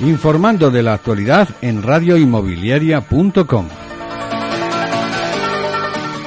informando de la actualidad en radioinmobiliaria.com.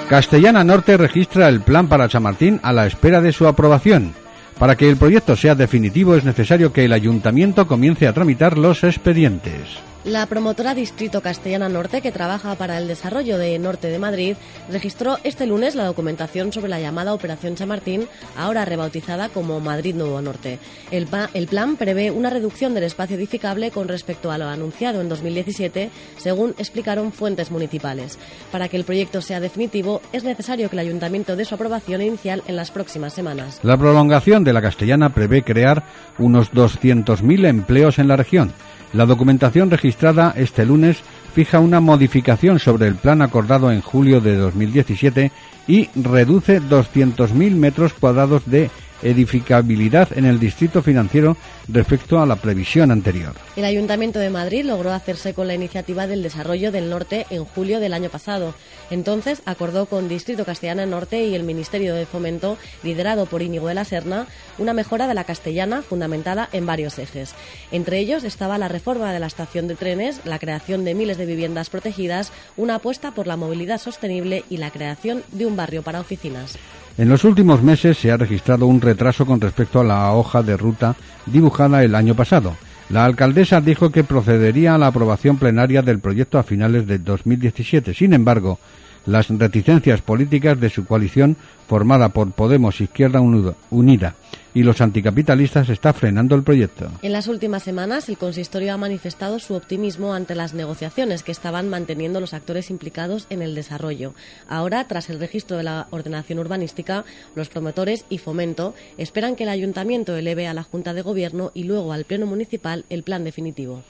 Castellana Norte registra el plan para Chamartín a la espera de su aprobación. Para que el proyecto sea definitivo es necesario que el ayuntamiento comience a tramitar los expedientes. La promotora Distrito Castellana Norte, que trabaja para el desarrollo de Norte de Madrid, registró este lunes la documentación sobre la llamada Operación Chamartín, ahora rebautizada como Madrid Nuevo Norte. El, el, plan prevé una reducción del espacio edificable con respecto a lo anunciado en 2017, según explicaron fuentes municipales. Para que el proyecto sea definitivo, es necesario que el ayuntamiento dé su aprobación inicial en las próximas semanas. La prolongación de la Castellana prevé crear unos 200.000 empleos en la región la documentación registrada este lunes fija una modificación sobre el plan acordado en julio de 2017 y reduce 200.000 metros cuadrados de edificabilidad en el distrito financiero respecto a la previsión anterior. El Ayuntamiento de Madrid logró hacerse con la iniciativa del desarrollo del norte en julio del año pasado. Entonces acordó con Distrito Castellana Norte y el Ministerio de Fomento, liderado por Íñigo de la Serna, una mejora de la castellana fundamentada en varios ejes. Entre ellos estaba la reforma de la estación de trenes, la creación de miles de viviendas protegidas, una apuesta por la movilidad sostenible y la creación de un barrio para oficinas. En los últimos meses se ha registrado un retraso con respecto a la hoja de ruta dibujada el año pasado. La alcaldesa dijo que procedería a la aprobación plenaria del proyecto a finales de 2017. Sin embargo, las reticencias políticas de su coalición, formada por Podemos Izquierda Unida y los anticapitalistas, está frenando el proyecto. En las últimas semanas, el consistorio ha manifestado su optimismo ante las negociaciones que estaban manteniendo los actores implicados en el desarrollo. Ahora, tras el registro de la ordenación urbanística, los promotores y Fomento esperan que el ayuntamiento eleve a la Junta de Gobierno y luego al Pleno Municipal el plan definitivo.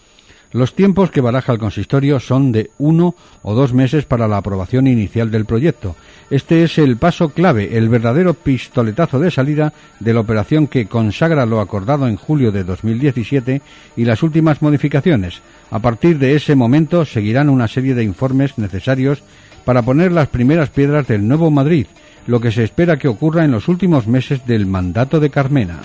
Los tiempos que baraja el consistorio son de uno o dos meses para la aprobación inicial del proyecto. Este es el paso clave, el verdadero pistoletazo de salida de la operación que consagra lo acordado en julio de 2017 y las últimas modificaciones. A partir de ese momento seguirán una serie de informes necesarios para poner las primeras piedras del nuevo Madrid, lo que se espera que ocurra en los últimos meses del mandato de Carmena.